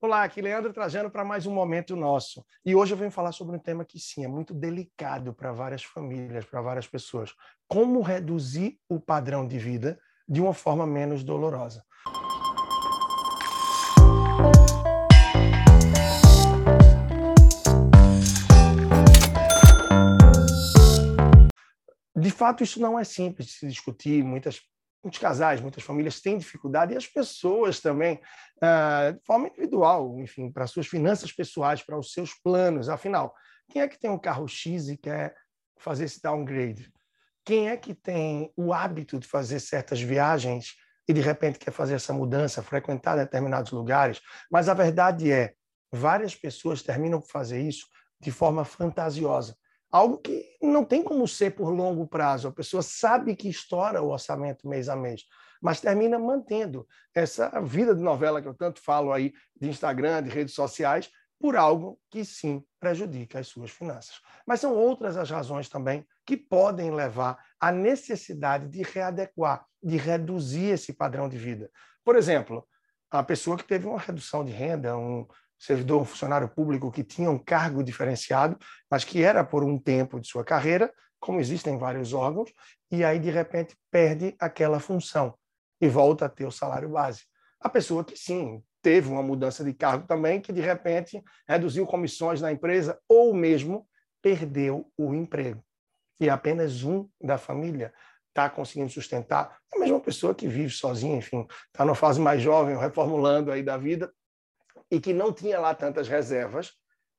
Olá, aqui Leandro Trajano para mais um momento nosso. E hoje eu venho falar sobre um tema que sim, é muito delicado para várias famílias, para várias pessoas. Como reduzir o padrão de vida de uma forma menos dolorosa. De fato, isso não é simples de se discutir. Muitas muitos casais, muitas famílias têm dificuldade e as pessoas também, ah, de forma individual, enfim, para suas finanças pessoais, para os seus planos. Afinal, quem é que tem um carro X e quer fazer esse downgrade? Quem é que tem o hábito de fazer certas viagens e de repente quer fazer essa mudança, frequentar determinados lugares? Mas a verdade é, várias pessoas terminam por fazer isso de forma fantasiosa algo que não tem como ser por longo prazo. A pessoa sabe que estoura o orçamento mês a mês, mas termina mantendo essa vida de novela que eu tanto falo aí de Instagram, de redes sociais, por algo que sim prejudica as suas finanças. Mas são outras as razões também que podem levar à necessidade de readequar, de reduzir esse padrão de vida. Por exemplo, a pessoa que teve uma redução de renda, um, servidor, um funcionário público que tinha um cargo diferenciado, mas que era por um tempo de sua carreira, como existem vários órgãos, e aí de repente perde aquela função e volta a ter o salário base. A pessoa que sim, teve uma mudança de cargo também, que de repente reduziu comissões na empresa ou mesmo perdeu o emprego. E apenas um da família está conseguindo sustentar. A mesma pessoa que vive sozinha, enfim, está numa fase mais jovem, reformulando aí da vida, e que não tinha lá tantas reservas,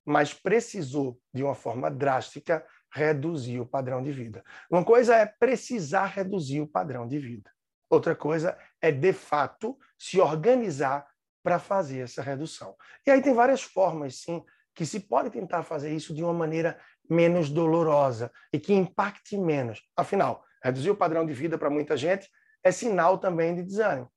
mas precisou, de uma forma drástica, reduzir o padrão de vida. Uma coisa é precisar reduzir o padrão de vida. Outra coisa é, de fato, se organizar para fazer essa redução. E aí tem várias formas, sim, que se pode tentar fazer isso de uma maneira menos dolorosa e que impacte menos. Afinal, reduzir o padrão de vida para muita gente é sinal também de desânimo,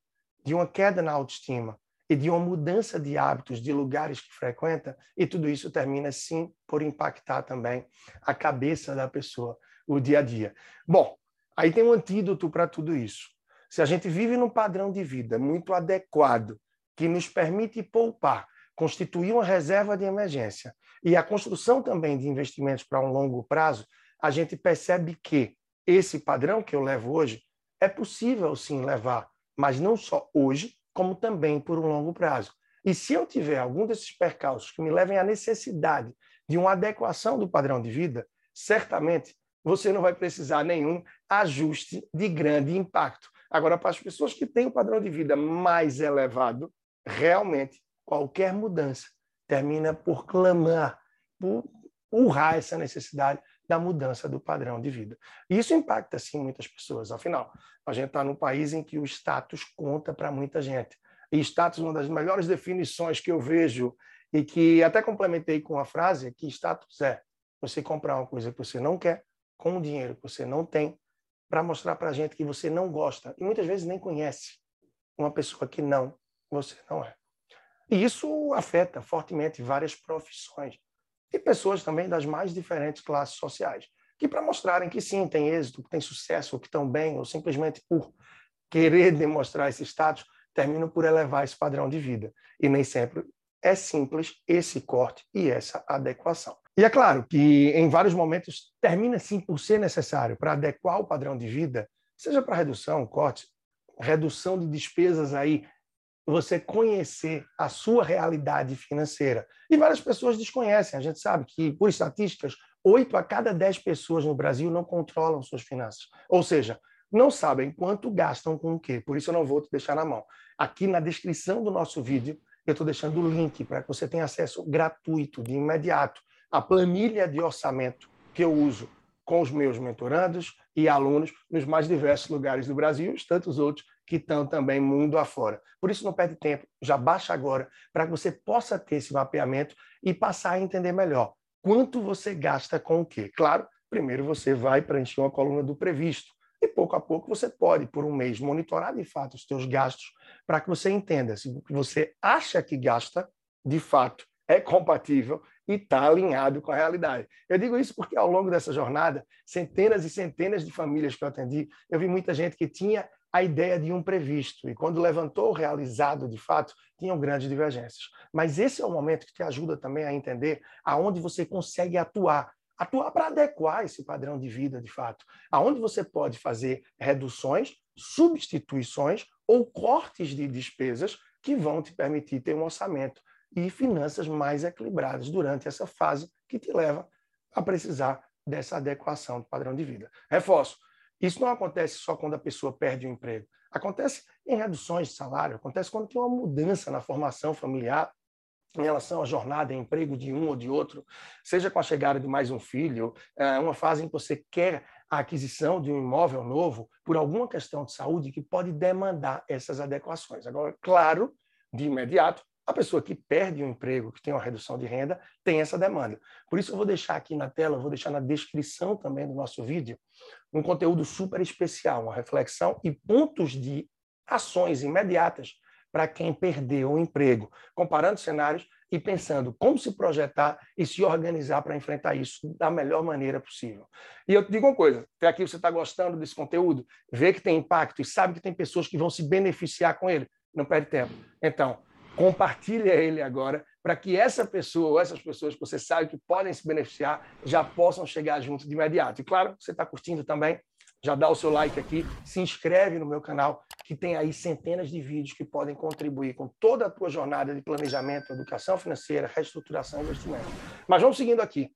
de uma queda na autoestima, e de uma mudança de hábitos, de lugares que frequenta, e tudo isso termina, sim, por impactar também a cabeça da pessoa, o dia a dia. Bom, aí tem um antídoto para tudo isso. Se a gente vive num padrão de vida muito adequado, que nos permite poupar, constituir uma reserva de emergência e a construção também de investimentos para um longo prazo, a gente percebe que esse padrão que eu levo hoje é possível sim levar, mas não só hoje, como também por um longo prazo. E se eu tiver algum desses percalços que me levem à necessidade de uma adequação do padrão de vida, certamente você não vai precisar nenhum ajuste de grande impacto. Agora, para as pessoas que têm o um padrão de vida mais elevado, realmente qualquer mudança termina por clamar, por urrar essa necessidade da mudança do padrão de vida. Isso impacta, sim, muitas pessoas. Afinal, a gente está num país em que o status conta para muita gente. E status, uma das melhores definições que eu vejo, e que até complementei com a frase, é que status é você comprar uma coisa que você não quer, com o dinheiro que você não tem, para mostrar para a gente que você não gosta, e muitas vezes nem conhece uma pessoa que não, você não é. E isso afeta fortemente várias profissões e pessoas também das mais diferentes classes sociais, que para mostrarem que sim, tem êxito, que tem sucesso, que estão bem, ou simplesmente por querer demonstrar esse status, terminam por elevar esse padrão de vida. E nem sempre é simples esse corte e essa adequação. E é claro que em vários momentos termina sim por ser necessário para adequar o padrão de vida, seja para redução, corte, redução de despesas aí você conhecer a sua realidade financeira. E várias pessoas desconhecem. A gente sabe que, por estatísticas, 8 a cada 10 pessoas no Brasil não controlam suas finanças. Ou seja, não sabem quanto gastam com o quê. Por isso eu não vou te deixar na mão. Aqui na descrição do nosso vídeo, eu estou deixando o link para que você tenha acesso gratuito, de imediato, à planilha de orçamento que eu uso com os meus mentorandos e alunos nos mais diversos lugares do Brasil e tantos outros que estão também mundo afora. Por isso, não perde tempo, já baixa agora, para que você possa ter esse mapeamento e passar a entender melhor quanto você gasta com o quê. Claro, primeiro você vai preencher uma coluna do previsto, e pouco a pouco você pode, por um mês, monitorar de fato os seus gastos, para que você entenda se o que você acha que gasta, de fato, é compatível e está alinhado com a realidade. Eu digo isso porque ao longo dessa jornada, centenas e centenas de famílias que eu atendi, eu vi muita gente que tinha a ideia de um previsto. E quando levantou o realizado, de fato, tinham grandes divergências. Mas esse é o momento que te ajuda também a entender aonde você consegue atuar. Atuar para adequar esse padrão de vida, de fato. Aonde você pode fazer reduções, substituições ou cortes de despesas que vão te permitir ter um orçamento e finanças mais equilibradas durante essa fase que te leva a precisar dessa adequação do padrão de vida. Reforço, isso não acontece só quando a pessoa perde o emprego. Acontece em reduções de salário, acontece quando tem uma mudança na formação familiar em relação à jornada em emprego de um ou de outro, seja com a chegada de mais um filho, é, uma fase em que você quer a aquisição de um imóvel novo por alguma questão de saúde que pode demandar essas adequações. Agora, claro, de imediato, a pessoa que perde o emprego, que tem uma redução de renda, tem essa demanda. Por isso, eu vou deixar aqui na tela, vou deixar na descrição também do nosso vídeo, um conteúdo super especial, uma reflexão e pontos de ações imediatas para quem perdeu o emprego, comparando cenários e pensando como se projetar e se organizar para enfrentar isso da melhor maneira possível. E eu te digo uma coisa: até aqui você está gostando desse conteúdo, vê que tem impacto e sabe que tem pessoas que vão se beneficiar com ele, não perde tempo. Então, compartilha ele agora para que essa pessoa ou essas pessoas que você sabe que podem se beneficiar já possam chegar junto de imediato. E claro, você está curtindo também, já dá o seu like aqui, se inscreve no meu canal, que tem aí centenas de vídeos que podem contribuir com toda a tua jornada de planejamento, educação financeira, reestruturação e investimento. Mas vamos seguindo aqui.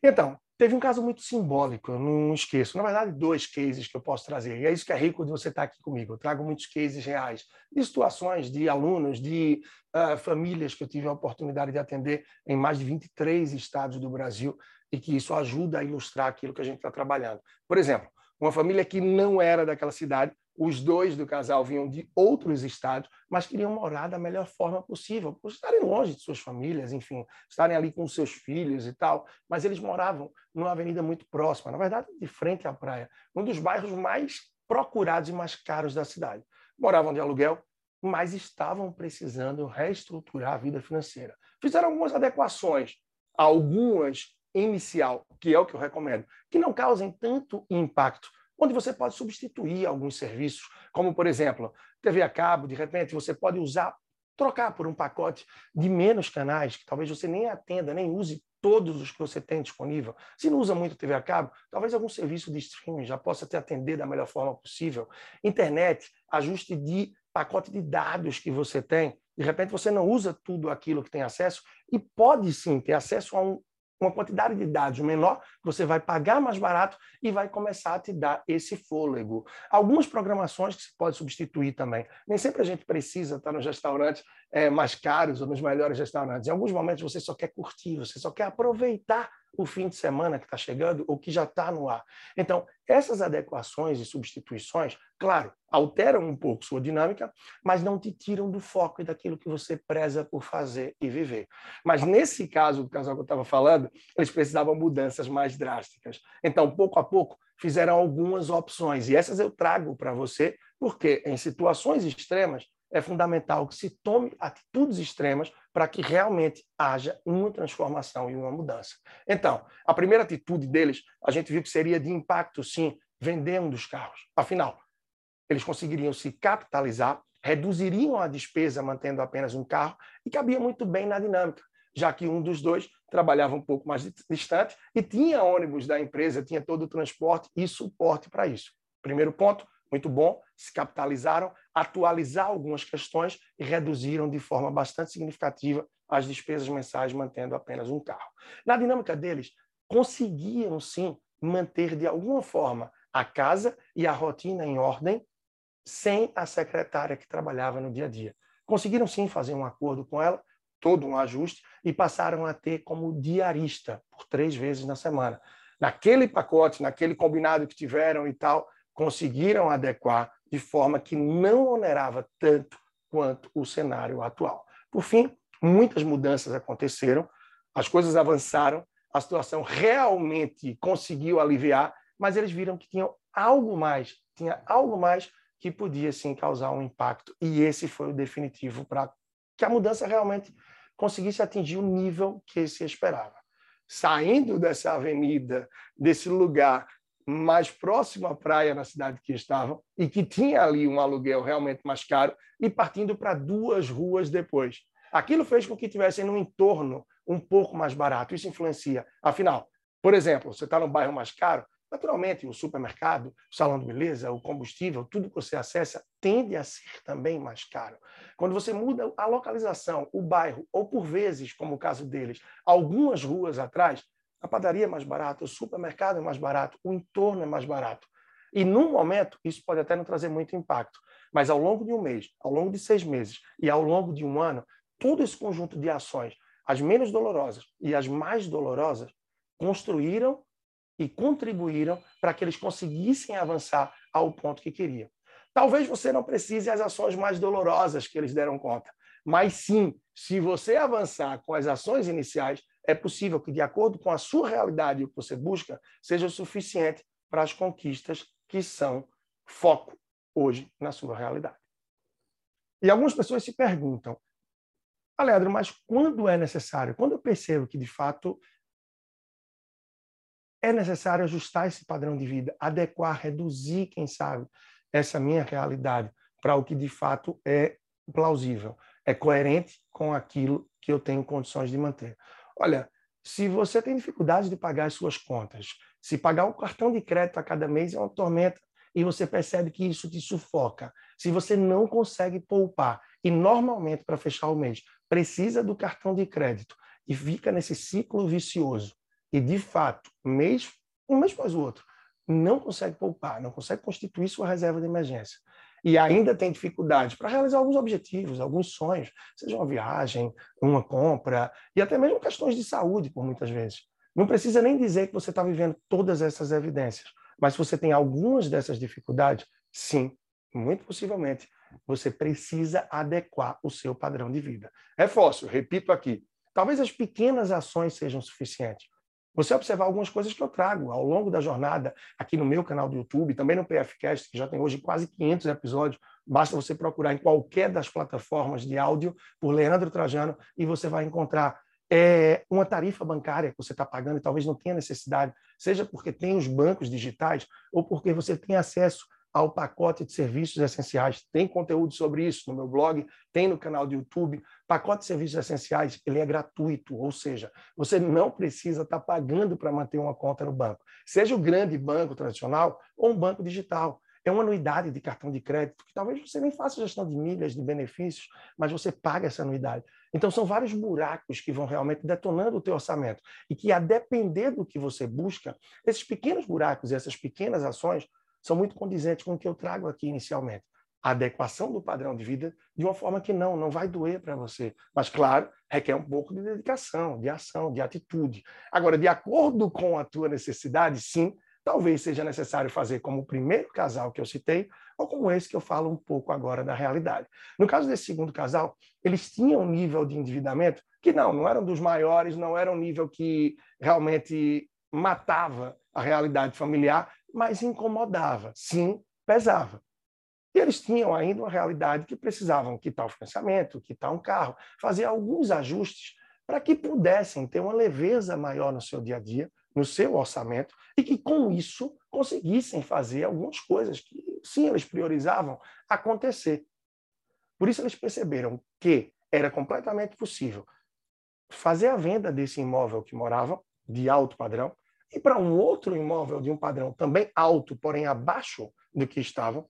Então, Teve um caso muito simbólico, eu não esqueço. Na verdade, dois cases que eu posso trazer. E é isso que é rico de você estar aqui comigo. Eu trago muitos cases reais, de situações de alunos, de uh, famílias que eu tive a oportunidade de atender em mais de 23 estados do Brasil e que isso ajuda a ilustrar aquilo que a gente está trabalhando. Por exemplo, uma família que não era daquela cidade os dois do casal vinham de outros estados, mas queriam morar da melhor forma possível, por estarem longe de suas famílias, enfim, estarem ali com seus filhos e tal. Mas eles moravam numa avenida muito próxima, na verdade, de frente à praia, um dos bairros mais procurados e mais caros da cidade. Moravam de aluguel, mas estavam precisando reestruturar a vida financeira. Fizeram algumas adequações, algumas inicial, que é o que eu recomendo, que não causem tanto impacto onde você pode substituir alguns serviços, como, por exemplo, TV a cabo, de repente você pode usar, trocar por um pacote de menos canais, que talvez você nem atenda, nem use todos os que você tem disponível. Se não usa muito TV a cabo, talvez algum serviço de streaming já possa te atender da melhor forma possível. Internet, ajuste de pacote de dados que você tem. De repente você não usa tudo aquilo que tem acesso e pode sim ter acesso a um uma quantidade de dados menor, você vai pagar mais barato e vai começar a te dar esse fôlego. Algumas programações que se pode substituir também. Nem sempre a gente precisa estar nos restaurantes é, mais caros ou nos melhores restaurantes. Em alguns momentos você só quer curtir, você só quer aproveitar o fim de semana que está chegando ou que já está no ar. Então, essas adequações e substituições, claro, alteram um pouco sua dinâmica, mas não te tiram do foco e daquilo que você preza por fazer e viver. Mas nesse caso do casal que eu estava falando, eles precisavam mudanças mais drásticas. Então, pouco a pouco, fizeram algumas opções. E essas eu trago para você, porque em situações extremas, é fundamental que se tome atitudes extremas para que realmente haja uma transformação e uma mudança. Então, a primeira atitude deles, a gente viu que seria de impacto, sim, vender um dos carros. Afinal, eles conseguiriam se capitalizar, reduziriam a despesa mantendo apenas um carro e cabia muito bem na dinâmica, já que um dos dois trabalhava um pouco mais distante e tinha ônibus da empresa, tinha todo o transporte e suporte para isso. Primeiro ponto, muito bom, se capitalizaram, atualizar algumas questões e reduziram de forma bastante significativa as despesas mensais, mantendo apenas um carro. Na dinâmica deles, conseguiam sim manter de alguma forma a casa e a rotina em ordem, sem a secretária que trabalhava no dia a dia. Conseguiram sim fazer um acordo com ela, todo um ajuste, e passaram a ter como diarista por três vezes na semana. Naquele pacote, naquele combinado que tiveram e tal, conseguiram adequar de forma que não onerava tanto quanto o cenário atual. Por fim, muitas mudanças aconteceram, as coisas avançaram, a situação realmente conseguiu aliviar, mas eles viram que tinham algo mais, tinha algo mais que podia sim causar um impacto, e esse foi o definitivo para que a mudança realmente conseguisse atingir o nível que se esperava. Saindo dessa avenida, desse lugar mais próximo à praia na cidade que estavam e que tinha ali um aluguel realmente mais caro e partindo para duas ruas depois. Aquilo fez com que tivessem um entorno um pouco mais barato. Isso influencia. Afinal, por exemplo, você está no bairro mais caro, naturalmente o supermercado, o salão de beleza, o combustível, tudo que você acessa tende a ser também mais caro. Quando você muda a localização, o bairro, ou por vezes, como o caso deles, algumas ruas atrás, a padaria é mais barata, o supermercado é mais barato, o entorno é mais barato. E, num momento, isso pode até não trazer muito impacto. Mas, ao longo de um mês, ao longo de seis meses e ao longo de um ano, todo esse conjunto de ações, as menos dolorosas e as mais dolorosas, construíram e contribuíram para que eles conseguissem avançar ao ponto que queriam. Talvez você não precise as ações mais dolorosas que eles deram conta, mas sim, se você avançar com as ações iniciais, é possível que, de acordo com a sua realidade o que você busca, seja o suficiente para as conquistas que são foco hoje na sua realidade. E algumas pessoas se perguntam, Aleandro, mas quando é necessário? Quando eu percebo que, de fato, é necessário ajustar esse padrão de vida, adequar, reduzir, quem sabe, essa minha realidade para o que de fato é plausível, é coerente com aquilo que eu tenho condições de manter. Olha, se você tem dificuldade de pagar as suas contas, se pagar o cartão de crédito a cada mês é uma tormenta e você percebe que isso te sufoca, se você não consegue poupar e normalmente para fechar o mês precisa do cartão de crédito e fica nesse ciclo vicioso e de fato, mês um mês após o outro, não consegue poupar, não consegue constituir sua reserva de emergência, e ainda tem dificuldade para realizar alguns objetivos, alguns sonhos, seja uma viagem, uma compra, e até mesmo questões de saúde, por muitas vezes. Não precisa nem dizer que você está vivendo todas essas evidências, mas se você tem algumas dessas dificuldades, sim, muito possivelmente, você precisa adequar o seu padrão de vida. Reforço, repito aqui, talvez as pequenas ações sejam suficientes, você observar algumas coisas que eu trago ao longo da jornada aqui no meu canal do YouTube, também no PFcast, que já tem hoje quase 500 episódios. Basta você procurar em qualquer das plataformas de áudio por Leandro Trajano e você vai encontrar é, uma tarifa bancária que você está pagando e talvez não tenha necessidade, seja porque tem os bancos digitais ou porque você tem acesso ao pacote de serviços essenciais. Tem conteúdo sobre isso no meu blog, tem no canal do YouTube. Pacote de serviços essenciais, ele é gratuito, ou seja, você não precisa estar pagando para manter uma conta no banco. Seja o grande banco tradicional ou um banco digital. É uma anuidade de cartão de crédito, que talvez você nem faça gestão de milhas, de benefícios, mas você paga essa anuidade. Então, são vários buracos que vão realmente detonando o teu orçamento. E que, a depender do que você busca, esses pequenos buracos e essas pequenas ações são muito condizentes com o que eu trago aqui inicialmente. A adequação do padrão de vida de uma forma que não, não vai doer para você. Mas, claro, requer um pouco de dedicação, de ação, de atitude. Agora, de acordo com a tua necessidade, sim, talvez seja necessário fazer como o primeiro casal que eu citei, ou como esse que eu falo um pouco agora da realidade. No caso desse segundo casal, eles tinham um nível de endividamento que não, não eram dos maiores, não era um nível que realmente matava a realidade familiar, mas incomodava, sim, pesava. E eles tinham ainda uma realidade que precisavam quitar o financiamento, quitar um carro, fazer alguns ajustes para que pudessem ter uma leveza maior no seu dia a dia, no seu orçamento, e que com isso conseguissem fazer algumas coisas que, sim, eles priorizavam acontecer. Por isso eles perceberam que era completamente possível fazer a venda desse imóvel que moravam, de alto padrão, e para um outro imóvel de um padrão também alto, porém abaixo do que estavam,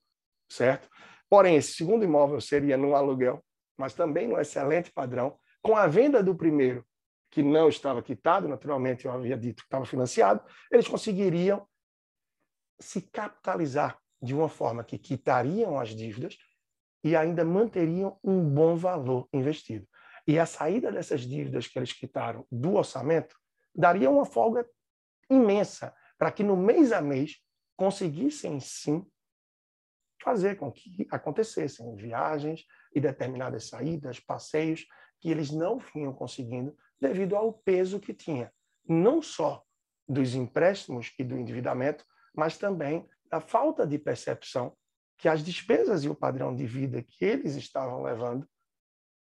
certo? Porém, esse segundo imóvel seria no aluguel, mas também no excelente padrão, com a venda do primeiro, que não estava quitado, naturalmente eu havia dito que estava financiado, eles conseguiriam se capitalizar de uma forma que quitariam as dívidas e ainda manteriam um bom valor investido. E a saída dessas dívidas que eles quitaram do orçamento daria uma folga imensa para que no mês a mês conseguissem sim fazer com que acontecessem viagens e determinadas saídas, passeios que eles não vinham conseguindo devido ao peso que tinha, não só dos empréstimos e do endividamento, mas também da falta de percepção que as despesas e o padrão de vida que eles estavam levando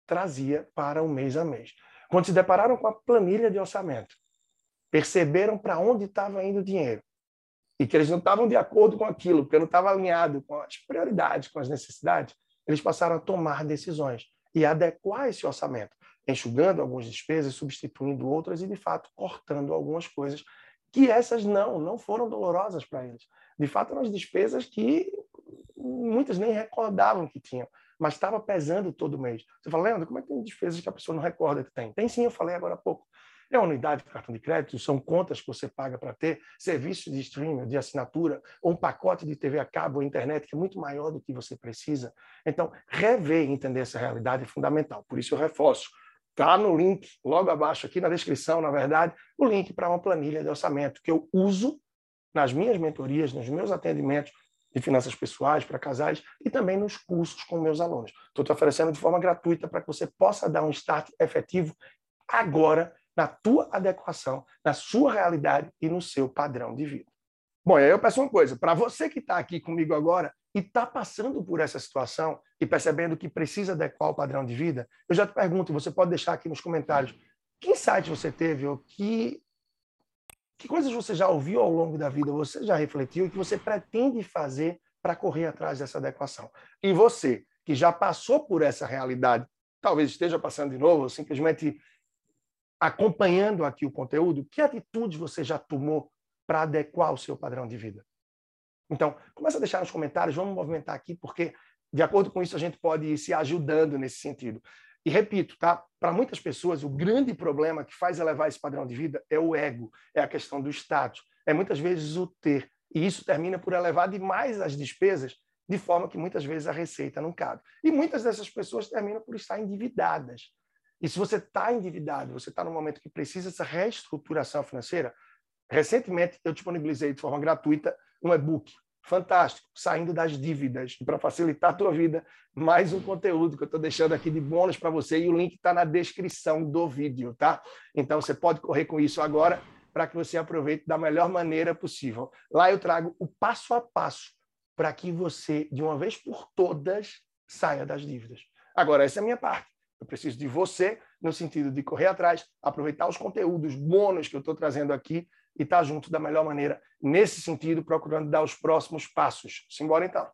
trazia para o mês a mês. Quando se depararam com a planilha de orçamento, perceberam para onde estava indo o dinheiro e que eles não estavam de acordo com aquilo, porque não estava alinhado com as prioridades, com as necessidades, eles passaram a tomar decisões e adequar esse orçamento, enxugando algumas despesas, substituindo outras e, de fato, cortando algumas coisas que essas não, não foram dolorosas para eles. De fato, eram as despesas que muitas nem recordavam que tinham, mas estava pesando todo mês. Você fala, Leandro, como é que tem despesas que a pessoa não recorda que tem? Tem sim, eu falei agora há pouco. É unidade de cartão de crédito, são contas que você paga para ter, serviços de streaming, de assinatura, ou um pacote de TV a cabo ou internet que é muito maior do que você precisa. Então, rever e entender essa realidade é fundamental. Por isso eu reforço. Está no link, logo abaixo aqui na descrição, na verdade, o link para uma planilha de orçamento que eu uso nas minhas mentorias, nos meus atendimentos de finanças pessoais para casais e também nos cursos com meus alunos. Estou te oferecendo de forma gratuita para que você possa dar um start efetivo agora na tua adequação, na sua realidade e no seu padrão de vida. Bom, e aí eu peço uma coisa, para você que está aqui comigo agora e está passando por essa situação e percebendo que precisa adequar o padrão de vida, eu já te pergunto, você pode deixar aqui nos comentários, que insight você teve ou que, que coisas você já ouviu ao longo da vida, você já refletiu e que você pretende fazer para correr atrás dessa adequação. E você, que já passou por essa realidade, talvez esteja passando de novo, ou simplesmente acompanhando aqui o conteúdo, que atitudes você já tomou para adequar o seu padrão de vida? Então, começa a deixar nos comentários, vamos movimentar aqui, porque, de acordo com isso, a gente pode ir se ajudando nesse sentido. E repito, tá? Para muitas pessoas, o grande problema que faz elevar esse padrão de vida é o ego, é a questão do status, é muitas vezes o ter. E isso termina por elevar demais as despesas, de forma que muitas vezes a receita não cabe. E muitas dessas pessoas terminam por estar endividadas. E se você está endividado, você está no momento que precisa dessa reestruturação financeira, recentemente eu disponibilizei de forma gratuita um e-book fantástico, saindo das dívidas, para facilitar a tua vida, mais um conteúdo que eu estou deixando aqui de bônus para você e o link está na descrição do vídeo, tá? Então você pode correr com isso agora para que você aproveite da melhor maneira possível. Lá eu trago o passo a passo para que você, de uma vez por todas, saia das dívidas. Agora, essa é a minha parte. Eu preciso de você no sentido de correr atrás, aproveitar os conteúdos bônus que eu estou trazendo aqui e estar tá junto da melhor maneira, nesse sentido, procurando dar os próximos passos. Simbora então.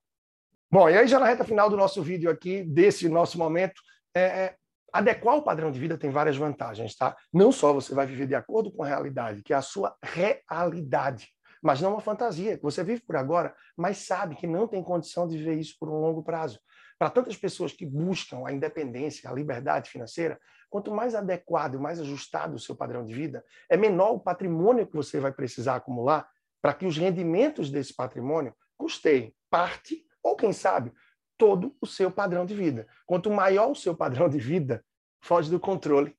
Bom, e aí já na reta final do nosso vídeo aqui, desse nosso momento, é, é, adequar o padrão de vida tem várias vantagens, tá? Não só você vai viver de acordo com a realidade, que é a sua realidade, mas não uma fantasia, que você vive por agora, mas sabe que não tem condição de viver isso por um longo prazo. Para tantas pessoas que buscam a independência, a liberdade financeira, quanto mais adequado e mais ajustado o seu padrão de vida, é menor o patrimônio que você vai precisar acumular para que os rendimentos desse patrimônio custeiem parte, ou quem sabe, todo o seu padrão de vida. Quanto maior o seu padrão de vida, foge do controle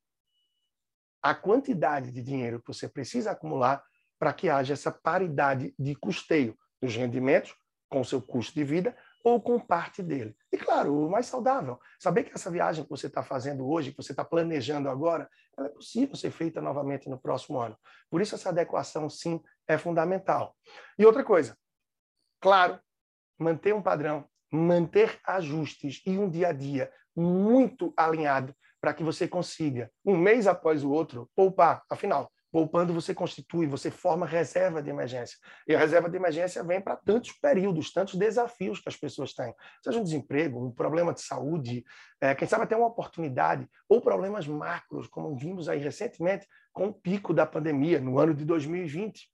a quantidade de dinheiro que você precisa acumular para que haja essa paridade de custeio dos rendimentos com o seu custo de vida ou com parte dele. E claro, o mais saudável, saber que essa viagem que você está fazendo hoje, que você está planejando agora, ela é possível ser feita novamente no próximo ano. Por isso essa adequação sim é fundamental. E outra coisa, claro, manter um padrão, manter ajustes e um dia a dia muito alinhado para que você consiga, um mês após o outro, poupar. Afinal, Poupando, você constitui, você forma reserva de emergência. E a reserva de emergência vem para tantos períodos, tantos desafios que as pessoas têm. Seja um desemprego, um problema de saúde, é, quem sabe até uma oportunidade, ou problemas macros, como vimos aí recentemente com o pico da pandemia no ano de 2020,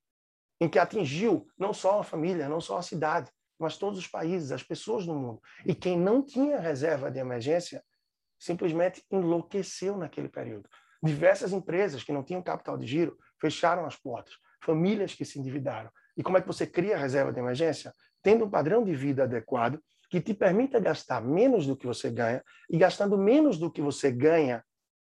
em que atingiu não só a família, não só a cidade, mas todos os países, as pessoas no mundo. E quem não tinha reserva de emergência simplesmente enlouqueceu naquele período. Diversas empresas que não tinham capital de giro fecharam as portas, famílias que se endividaram. E como é que você cria a reserva de emergência? Tendo um padrão de vida adequado que te permita gastar menos do que você ganha e gastando menos do que você ganha,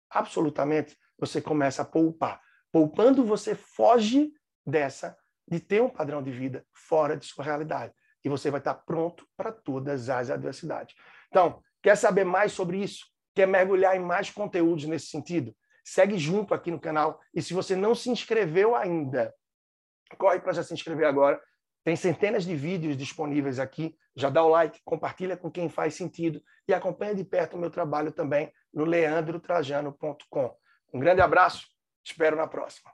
absolutamente, você começa a poupar. Poupando, você foge dessa de ter um padrão de vida fora de sua realidade. E você vai estar pronto para todas as adversidades. Então, quer saber mais sobre isso? Quer mergulhar em mais conteúdos nesse sentido? Segue junto aqui no canal. E se você não se inscreveu ainda, corre para já se inscrever agora. Tem centenas de vídeos disponíveis aqui. Já dá o like, compartilha com quem faz sentido e acompanha de perto o meu trabalho também no leandrotrajano.com. Um grande abraço, espero na próxima.